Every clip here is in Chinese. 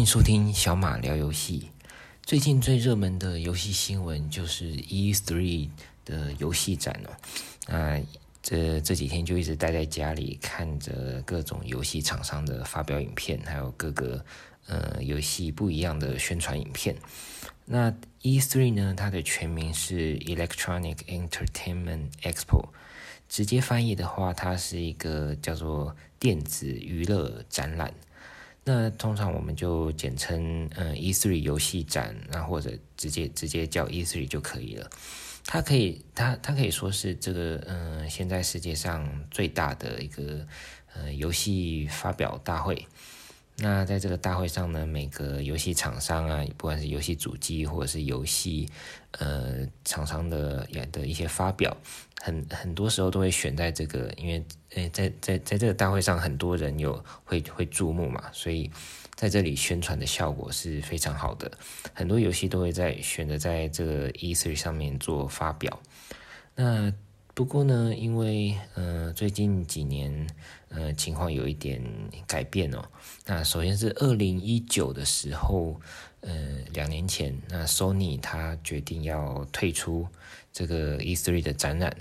欢迎收听小马聊游戏。最近最热门的游戏新闻就是 E3 的游戏展哦。那这这几天就一直待在家里，看着各种游戏厂商的发表影片，还有各个呃游戏不一样的宣传影片。那 E3 呢，它的全名是 Electronic Entertainment Expo，直接翻译的话，它是一个叫做电子娱乐展览。那通常我们就简称嗯 E3 游戏展，那或者直接直接叫 E3 就可以了。它可以它它可以说是这个嗯现在世界上最大的一个呃游戏发表大会。那在这个大会上呢，每个游戏厂商啊，不管是游戏主机或者是游戏呃厂商的也的一些发表，很很多时候都会选在这个，因为。诶，在在在这个大会上，很多人有会会注目嘛，所以在这里宣传的效果是非常好的。很多游戏都会在选择在这个 E3 上面做发表。那不过呢，因为呃最近几年呃情况有一点改变哦。那首先是二零一九的时候，呃两年前，那 Sony 他决定要退出这个 E3 的展览。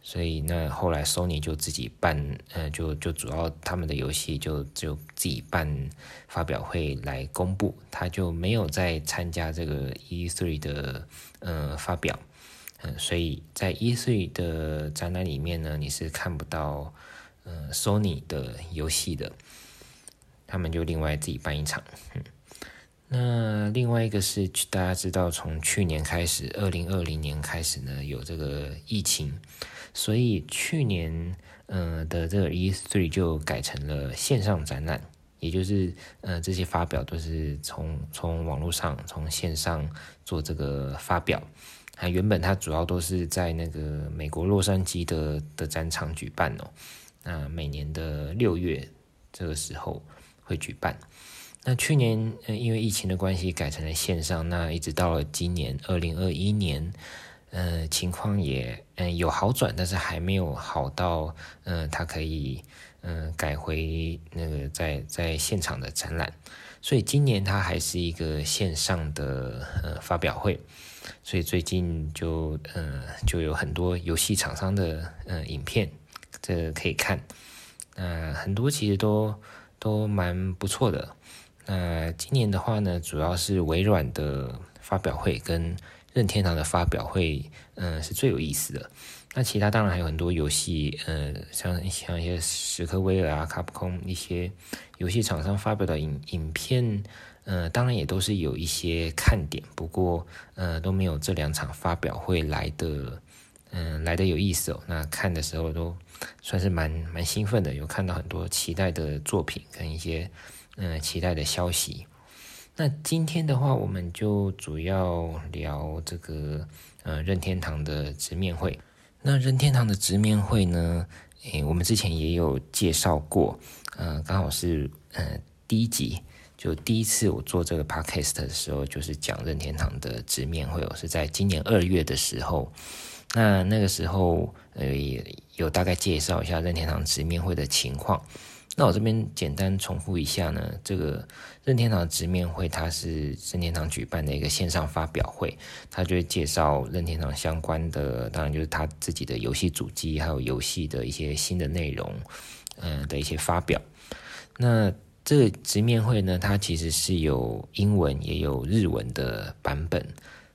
所以那后来 Sony 就自己办，呃，就就主要他们的游戏就就自己办发表会来公布，他就没有再参加这个 E3 的呃发表，嗯、所以在 E3 的展览里面呢，你是看不到呃 Sony 的游戏的，他们就另外自己办一场。那另外一个是大家知道，从去年开始，二零二零年开始呢，有这个疫情。所以去年，呃的这个 E3 就改成了线上展览，也就是，呃这些发表都是从从网络上、从线上做这个发表。还原本它主要都是在那个美国洛杉矶的的展场举办哦。那每年的六月这个时候会举办。那去年，呃因为疫情的关系改成了线上，那一直到了今年二零二一年。呃，情况也嗯、有好转，但是还没有好到嗯、呃，他可以嗯、改回那个在在现场的展览，所以今年它还是一个线上的呃发表会，所以最近就呃就有很多游戏厂商的呃影片，这可以看，那、很多其实都都蛮不错的，那、今年的话呢，主要是微软的发表会跟。任天堂的发表会，嗯、是最有意思的。那其他当然还有很多游戏，呃，像像一些史克威尔啊、卡普空一些游戏厂商发表的影影片，呃，当然也都是有一些看点，不过，呃，都没有这两场发表会来的，嗯、来的有意思哦。那看的时候都算是蛮蛮兴奋的，有看到很多期待的作品跟一些，嗯、期待的消息。那今天的话，我们就主要聊这个呃任天堂的直面会。那任天堂的直面会呢，诶，我们之前也有介绍过，呃，刚好是呃第一集，就第一次我做这个 podcast 的时候，就是讲任天堂的直面会，我是在今年二月的时候。那那个时候，呃，有大概介绍一下任天堂直面会的情况。那我这边简单重复一下呢，这个任天堂直面会，它是任天堂举办的一个线上发表会，它就会介绍任天堂相关的，当然就是它自己的游戏主机，还有游戏的一些新的内容，嗯、的一些发表。那这个直面会呢，它其实是有英文也有日文的版本。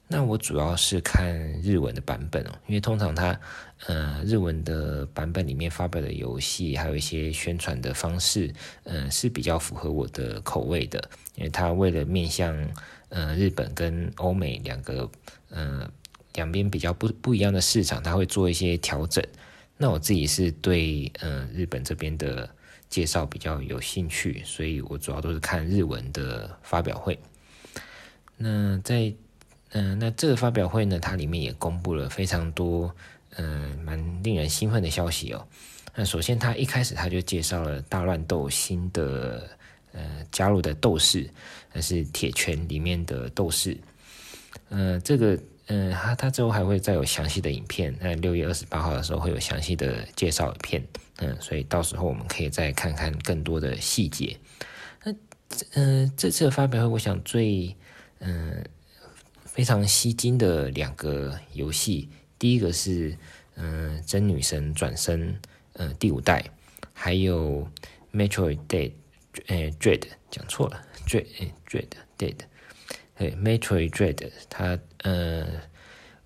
那我主要是看日文的版本哦，因为通常它，呃，日文的版本里面发表的游戏，还有一些宣传的方式，呃，是比较符合我的口味的。因为它为了面向，呃，日本跟欧美两个，呃，两边比较不不一样的市场，它会做一些调整。那我自己是对，呃，日本这边的介绍比较有兴趣，所以我主要都是看日文的发表会。那在嗯、那这个发表会呢，它里面也公布了非常多，嗯、蛮令人兴奋的消息哦。那首先，他一开始他就介绍了大乱斗新的，呃，加入的斗士，那是铁拳里面的斗士。呃，这个，嗯、他他之后还会再有详细的影片，那六月二十八号的时候会有详细的介绍影片，嗯、所以到时候我们可以再看看更多的细节。那嗯、呃，这次的发表会，我想最嗯、呃、非常吸睛的两个游戏，第一个是嗯、《真女神转生》呃第五代，还有 Metroid Dead，呃 Dread 讲错了，Dread Dread Dead，对 Metroid Dread，它呃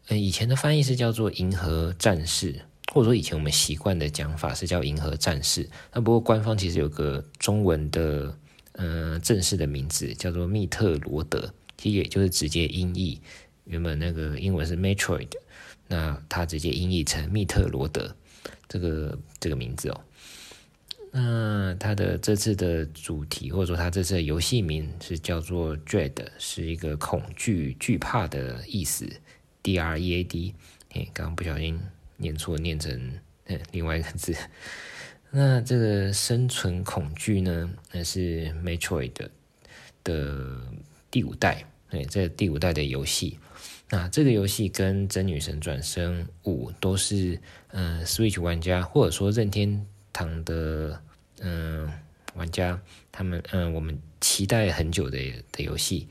呃以前的翻译是叫做《银河战士》。或者说以前我们习惯的讲法是叫《银河战士》，那不过官方其实有个中文的呃正式的名字叫做密特罗德，其实也就是直接音译，原本那个英文是 Metroid，那它直接音译成密特罗德这个这个名字哦。那它的这次的主题或者说它这次的游戏名是叫做 Dread，是一个恐惧惧怕的意思，D R E A D，哎，刚刚不小心。念错，念成另外一个字。那这个生存恐惧呢？那是 Metroid 的，的第五代，对，这第五代的游戏。那这个游戏跟真女神转生五都是嗯 Switch 玩家，或者说任天堂的嗯玩家，他们嗯我们期待很久的的游戏。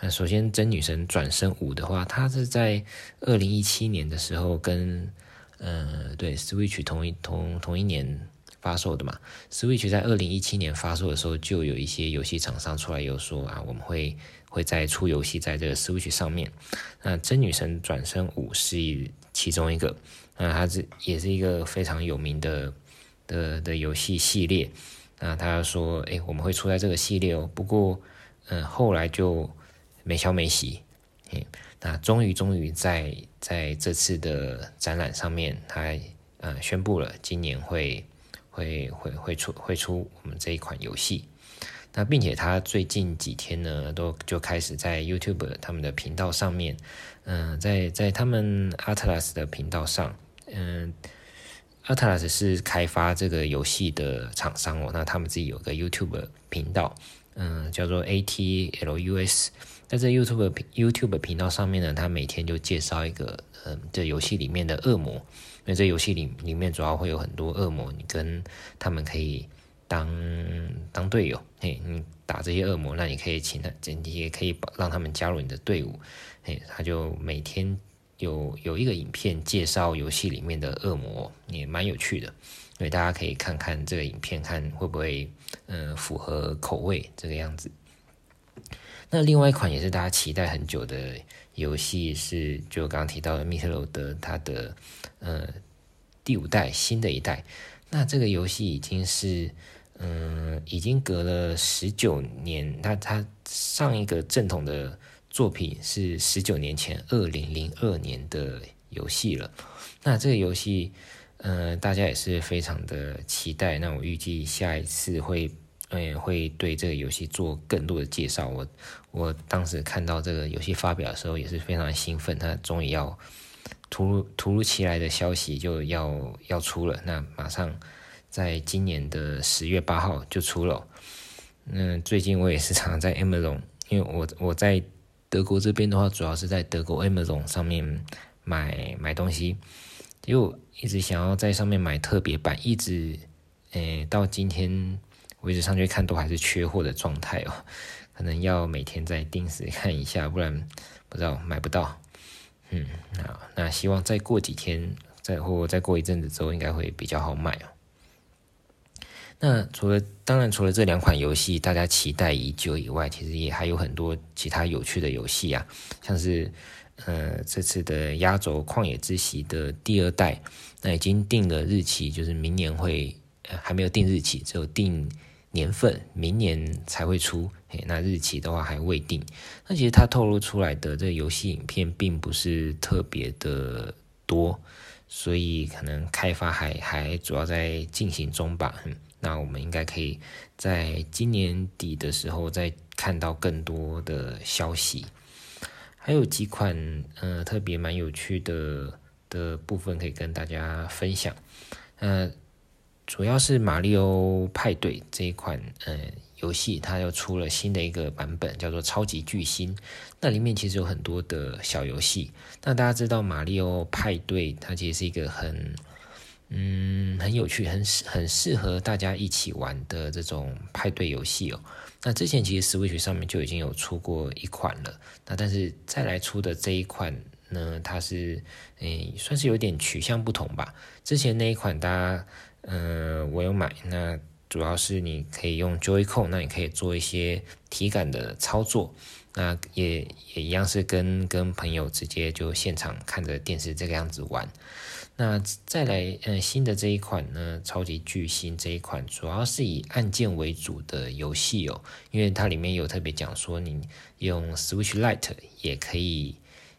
那首先真女神转生五的话，它是在二零一七年的时候跟呃，对，Switch 同一同同一年发售的嘛。Switch 在二零一七年发售的时候，就有一些游戏厂商出来有说啊，我们会会再出游戏在这个 Switch 上面。那《真女神转生五》是其中一个，那它是也是一个非常有名的的的游戏系列。那他说，哎，我们会出在这个系列哦。不过，嗯、后来就没消没息，嗯那终于，终于在在这次的展览上面，他呃宣布了今年会会会会出会出我们这一款游戏。那并且他最近几天呢，都就开始在 YouTube 他们的频道上面，嗯、在在他们 Atlas 的频道上，嗯、，Atlus 是开发这个游戏的厂商哦，那他们自己有个 YouTube 频道，嗯、叫做 ATLUS。在这 YouTube YouTube 频道上面呢，他每天就介绍一个，嗯，这游戏里面的恶魔。因为这游戏里里面主要会有很多恶魔，你跟他们可以当当队友，嘿，你打这些恶魔，那你可以请他，你也可以让他们加入你的队伍，嘿，他就每天有有一个影片介绍游戏里面的恶魔，也蛮有趣的，所以大家可以看看这个影片，看会不会嗯符合口味这个样子。那另外一款也是大家期待很久的游戏是，就刚刚提到的密特罗德，它的呃第五代新的一代。那这个游戏已经是嗯、已经隔了十九年。那它上一个正统的作品是十九年前二零零二年的游戏了。那这个游戏呃，大家也是非常的期待。那我预计下一次会。嗯，会对这个游戏做更多的介绍。我我当时看到这个游戏发表的时候，也是非常兴奋。它终于要突如突如其来的消息就要要出了，那马上在今年的十月八号就出了。嗯，最近我也是常常在 Amazon，因为我我在德国这边的话，主要是在德国 Amazon 上面买买东西，就一直想要在上面买特别版，一直诶到今天。为止上去看，都还是缺货的状态哦，可能要每天再定时看一下，不然不知道买不到。嗯，好，那希望再过几天，再或再过一阵子之后，应该会比较好卖哦。那除了当然除了这两款游戏大家期待已久以外，其实也还有很多其他有趣的游戏啊，像是呃这次的压轴《旷野之息》的第二代，那已经定了日期，就是明年会，还没有定日期，只有定。年份明年才会出，嘿，那日期的话还未定。那其实它透露出来的这游戏影片并不是特别的多，所以可能开发还还主要在进行中吧。嗯，那我们应该可以在今年底的时候再看到更多的消息。还有几款呃特别蛮有趣的的部分可以跟大家分享，呃。主要是《马里奥派对》这一款呃游戏，它又出了新的一个版本，叫做《超级巨星》。那里面其实有很多的小游戏。那大家知道《马里奥派对》它其实是一个很嗯很有趣、很很适合大家一起玩的这种派对游戏哦。那之前其实 Switch 上面就已经有出过一款了，那但是再来出的这一款呢，它是诶算是有点取向不同吧。之前那一款大家嗯、我有买，那主要是你可以用 Joy-Con，那你可以做一些体感的操作。那也也一样是跟跟朋友直接就现场看着电视这个样子玩。那再来，嗯，新的这一款呢，超级巨星这一款主要是以按键为主的游戏哦，因为它里面有特别讲说，你用 Switch Lite 也可以，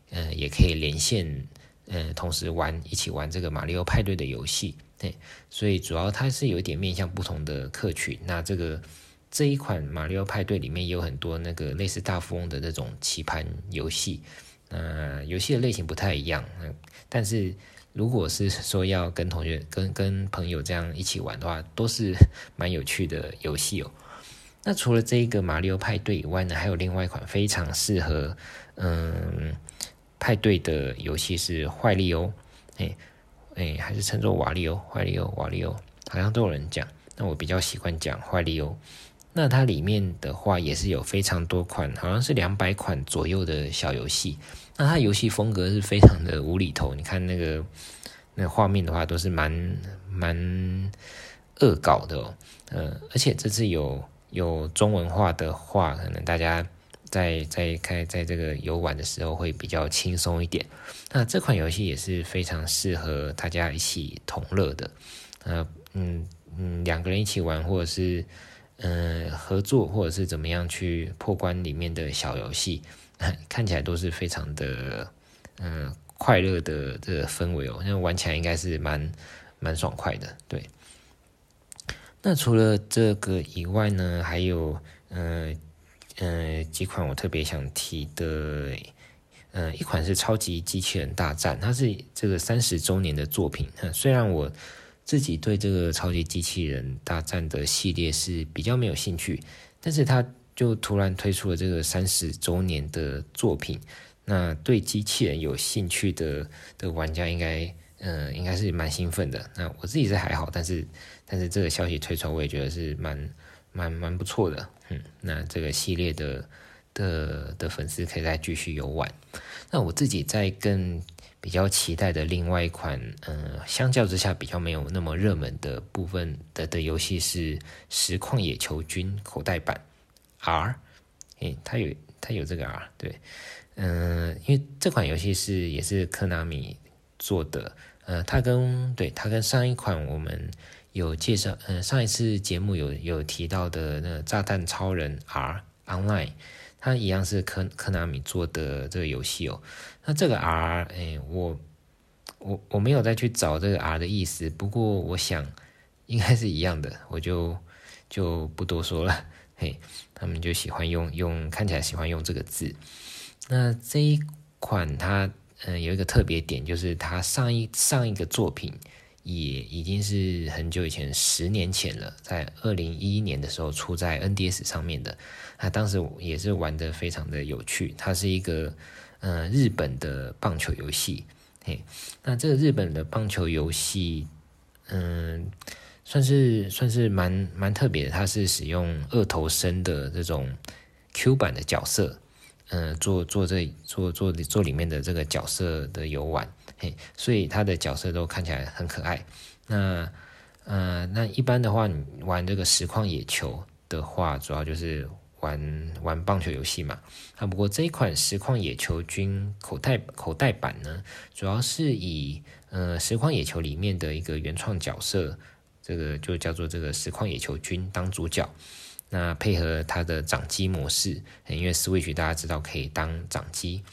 呃，也可以连线，呃，同时玩一起玩这个马里奥派对的游戏，对，所以主要它是有点面向不同的客群。那这个。这一款马里奥派对里面也有很多那个类似大富翁的那种棋盘游戏，呃，游戏的类型不太一样，嗯，但是如果是说要跟同学、跟跟朋友这样一起玩的话，都是蛮有趣的游戏哦。那除了这一个马里奥派对以外呢，还有另外一款非常适合嗯派对的游戏是坏利欧，哎哎，还是称作瓦利欧、坏利欧、瓦利欧，好像都有人讲，那我比较习惯讲坏利欧。那它里面的话也是有非常多款，好像是两百款左右的小游戏。那它游戏风格是非常的无厘头，你看那个那画面的话都是蛮蛮恶搞的哦。呃，而且这次有有中文化的话，可能大家在在开在这个游玩的时候会比较轻松一点。那这款游戏也是非常适合大家一起同乐的。呃，嗯嗯，两个人一起玩或者是。嗯，合作或者是怎么样去破关里面的小游戏，看起来都是非常的嗯快乐的这个氛围哦，那玩起来应该是蛮蛮爽快的。对，那除了这个以外呢，还有嗯嗯几款我特别想提的，嗯，一款是超级机器人大战，它是这个三十周年的作品。虽然我。自己对这个超级机器人大战的系列是比较没有兴趣，但是他就突然推出了这个三十周年的作品，那对机器人有兴趣的的玩家应该，嗯、应该是蛮兴奋的。那我自己是还好，但是但是这个消息推出，我也觉得是蛮蛮蛮不错的。嗯，那这个系列的的的粉丝可以再继续游玩。那我自己在跟。比较期待的另外一款，嗯、相较之下比较没有那么热门的部分的的游戏是《实况野球君》口袋版 R，诶，它有它有这个 R，对，嗯、因为这款游戏是也是科纳米做的，呃，它跟对它跟上一款我们有介绍，嗯、上一次节目有有提到的那个炸弹超人 R Online。它一样是科科纳米做的这个游戏哦。那这个 R，哎，我我我没有再去找这个 R 的意思，不过我想应该是一样的，我就就不多说了。嘿，他们就喜欢用用，看起来喜欢用这个字。那这一款它嗯有一个特别点，就是它上一上一个作品。也已经是很久以前，十年前了，在二零一一年的时候出在 NDS 上面的。他当时也是玩得非常的有趣。它是一个、呃、日本的棒球游戏，嘿，那这个日本的棒球游戏，嗯，算是算是蛮蛮特别的。它是使用二头身的这种 Q 版的角色，嗯、做做这做做做里面的这个角色的游玩。嘿，所以他的角色都看起来很可爱。那，呃，那一般的话，你玩这个实况野球的话，主要就是玩玩棒球游戏嘛。啊，不过这一款实况野球君口袋口袋版呢，主要是以呃实况野球里面的一个原创角色，这个就叫做这个实况野球君当主角。那配合它的掌机模式，因为 Switch 大家知道可以当掌机。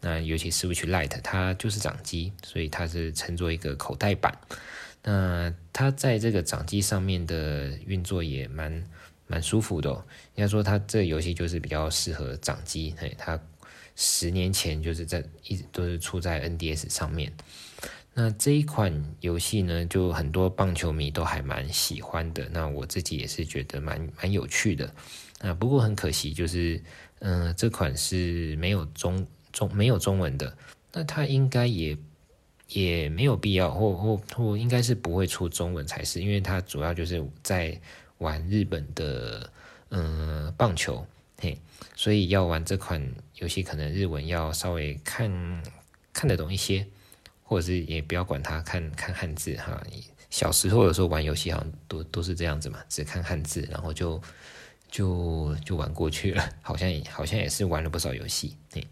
那尤其 Switch Lite 它就是掌机，所以它是称作一个口袋版。那它在这个掌机上面的运作也蛮蛮舒服的哦。应该说它这个游戏就是比较适合掌机。嘿，它十年前就是在一直都是出在 NDS 上面。那这一款游戏呢，就很多棒球迷都还蛮喜欢的。那我自己也是觉得蛮蛮有趣的。啊，不过很可惜，就是嗯、这款是没有中。中没有中文的，那它应该也也没有必要，或或或应该是不会出中文才是，因为它主要就是在玩日本的嗯、棒球，嘿，所以要玩这款游戏，可能日文要稍微看看得懂一些，或者是也不要管它，看看汉字哈。小时候有时候玩游戏好像都都是这样子嘛，只看汉字，然后就就就玩过去了，好像好像也是玩了不少游戏，对，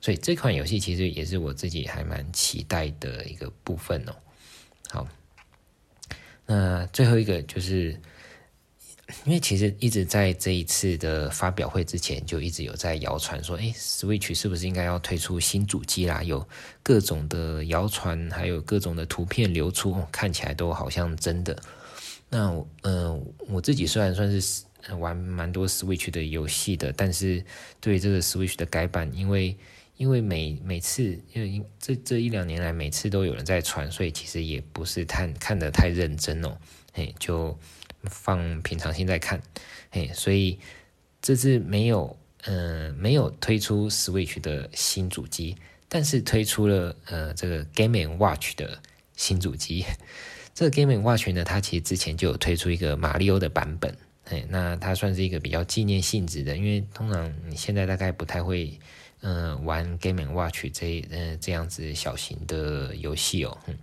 所以这款游戏其实也是我自己还蛮期待的一个部分哦。好，那最后一个就是。因为其实一直在这一次的发表会之前，就一直有在谣传说，哎，Switch 是不是应该要推出新主机啦？有各种的谣传，还有各种的图片流出，看起来都好像真的。那，嗯、我自己虽然算是玩蛮多 Switch 的游戏的，但是对这个 Switch 的改版，因为因为每每次，因为这这一两年来每次都有人在传，所以其实也不是太看得太认真哦，嘿，就。放平常心在看，嘿，所以这次没有，嗯、呃，没有推出 Switch 的新主机，但是推出了呃这个 Game & Watch 的新主机。这个 Game & Watch 呢，它其实之前就有推出一个马里奥的版本，嘿，那它算是一个比较纪念性质的，因为通常你现在大概不太会。嗯、玩 Game and Watch 这、呃、这样子小型的游戏哦，嗯，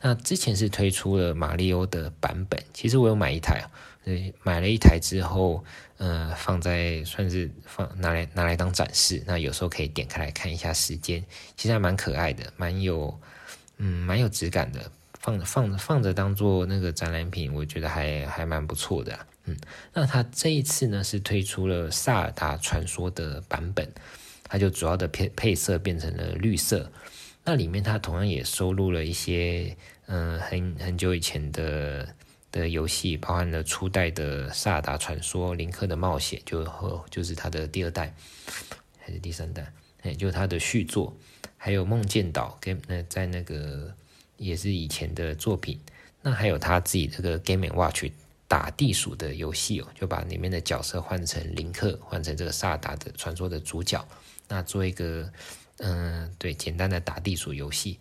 那之前是推出了马里奥的版本，其实我有买一台，对，买了一台之后，呃，放在算是放拿来拿来当展示，那有时候可以点开来看一下时间，其实还蛮可爱的，蛮有嗯蛮有质感的，放放放着当做那个展览品，我觉得还还蛮不错的、嗯，那它这一次呢是推出了萨尔达传说的版本。它就主要的配配色变成了绿色，那里面它同样也收录了一些嗯很很久以前的的游戏，包含了初代的《萨尔达传说》《林克的冒险》，就和就是它的第二代还是第三代，哎，就是它的续作，还有《梦见岛》跟那在那个也是以前的作品，那还有他自己这个 Game Watch 打地鼠的游戏哦，就把里面的角色换成林克，换成这个萨达的传说的主角。那做一个，嗯、对，简单的打地鼠游戏。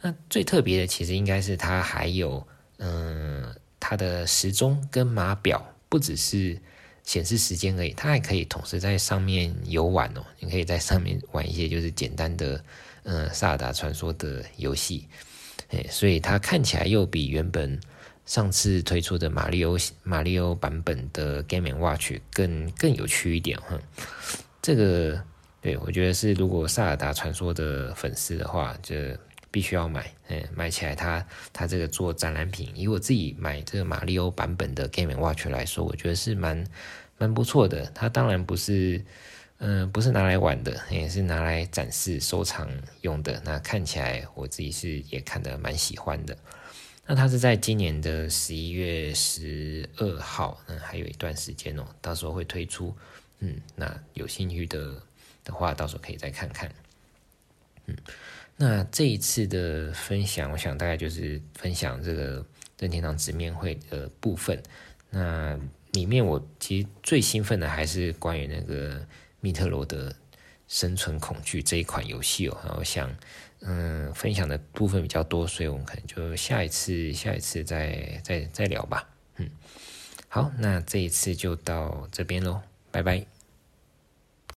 那最特别的，其实应该是它还有，嗯、它的时钟跟码表，不只是显示时间而已，它还可以同时在上面游玩哦。你可以在上面玩一些就是简单的，嗯、萨达传说的游戏。哎，所以它看起来又比原本上次推出的马里奥马里奥版本的 Game and Watch 更更有趣一点哈。这个。对，我觉得是，如果萨尔达传说的粉丝的话，就必须要买。嗯，买起来它，它这个做展览品，以我自己买这个马里奥版本的 Game & Watch 来说，我觉得是蛮蛮不错的。它当然不是，嗯、不是拿来玩的，也是拿来展示收藏用的。那看起来我自己是也看得蛮喜欢的。那它是在今年的十一月十二号，嗯，还有一段时间哦，到时候会推出。嗯，那有兴趣的。的话，到时候可以再看看。嗯，那这一次的分享，我想大概就是分享这个任天堂直面会的部分。那里面我其实最兴奋的还是关于那个密特罗的生存恐惧这一款游戏哦。然后我想，嗯，分享的部分比较多，所以我们可能就下一次、下一次再再再聊吧。嗯，好，那这一次就到这边喽，拜拜。